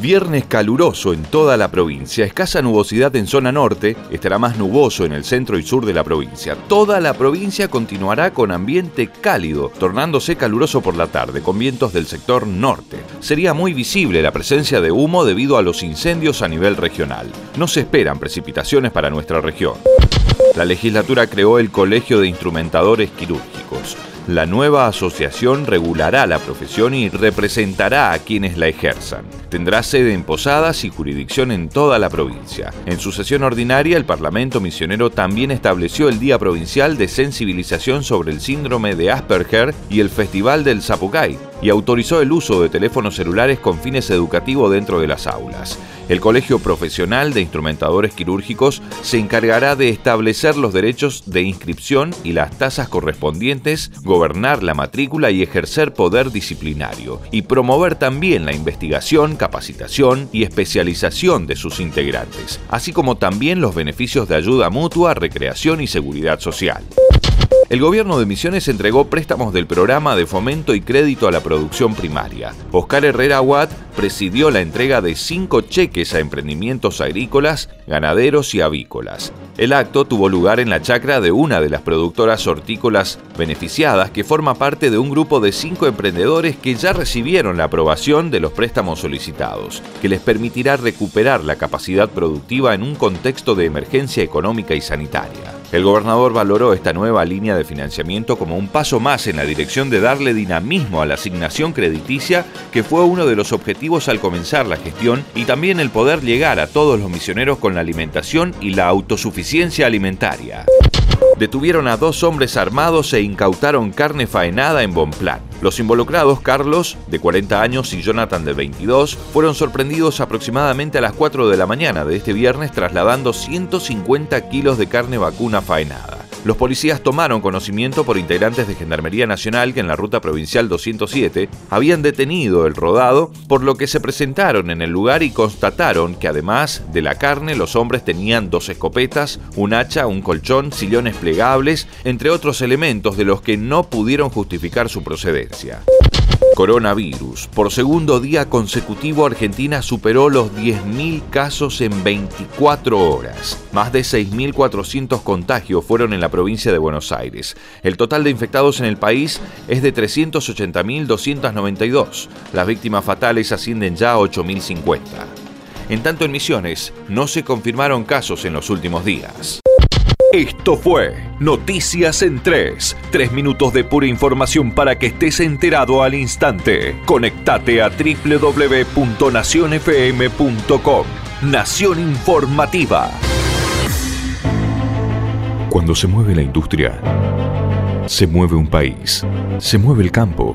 Viernes caluroso en toda la provincia, escasa nubosidad en zona norte, estará más nuboso en el centro y sur de la provincia. Toda la provincia continuará con ambiente cálido, tornándose caluroso por la tarde, con vientos del sector norte. Sería muy visible la presencia de humo debido a los incendios a nivel regional. No se esperan precipitaciones para nuestra región. La legislatura creó el Colegio de Instrumentadores Quirúrgicos. La nueva asociación regulará la profesión y representará a quienes la ejerzan. Tendrá sede en Posadas y jurisdicción en toda la provincia. En su sesión ordinaria, el Parlamento Misionero también estableció el Día Provincial de Sensibilización sobre el Síndrome de Asperger y el Festival del Zapucay, y autorizó el uso de teléfonos celulares con fines educativos dentro de las aulas. El Colegio Profesional de Instrumentadores Quirúrgicos se encargará de establecer los derechos de inscripción y las tasas correspondientes, gobernar la matrícula y ejercer poder disciplinario, y promover también la investigación, capacitación y especialización de sus integrantes, así como también los beneficios de ayuda mutua, recreación y seguridad social. El gobierno de Misiones entregó préstamos del programa de fomento y crédito a la producción primaria. Oscar Herrera Watt presidió la entrega de cinco cheques a emprendimientos agrícolas, ganaderos y avícolas. El acto tuvo lugar en la chacra de una de las productoras hortícolas beneficiadas que forma parte de un grupo de cinco emprendedores que ya recibieron la aprobación de los préstamos solicitados, que les permitirá recuperar la capacidad productiva en un contexto de emergencia económica y sanitaria. El gobernador valoró esta nueva línea de financiamiento como un paso más en la dirección de darle dinamismo a la asignación crediticia, que fue uno de los objetivos al comenzar la gestión, y también el poder llegar a todos los misioneros con la alimentación y la autosuficiencia alimentaria. Detuvieron a dos hombres armados e incautaron carne faenada en Bonplan. Los involucrados, Carlos, de 40 años, y Jonathan, de 22, fueron sorprendidos aproximadamente a las 4 de la mañana de este viernes trasladando 150 kilos de carne vacuna faenada. Los policías tomaron conocimiento por integrantes de Gendarmería Nacional que en la ruta provincial 207 habían detenido el rodado, por lo que se presentaron en el lugar y constataron que además de la carne los hombres tenían dos escopetas, un hacha, un colchón, sillones plegables, entre otros elementos de los que no pudieron justificar su procedencia. Coronavirus. Por segundo día consecutivo Argentina superó los 10.000 casos en 24 horas. Más de 6.400 contagios fueron en la provincia de Buenos Aires. El total de infectados en el país es de 380.292. Las víctimas fatales ascienden ya a 8.050. En tanto en Misiones, no se confirmaron casos en los últimos días. Esto fue Noticias en 3. Tres minutos de pura información para que estés enterado al instante. Conectate a www.nacionfm.com. Nación Informativa. Cuando se mueve la industria, se mueve un país, se mueve el campo,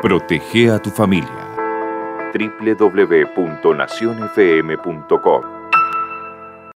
Protege a tu familia. www.nacionfm.com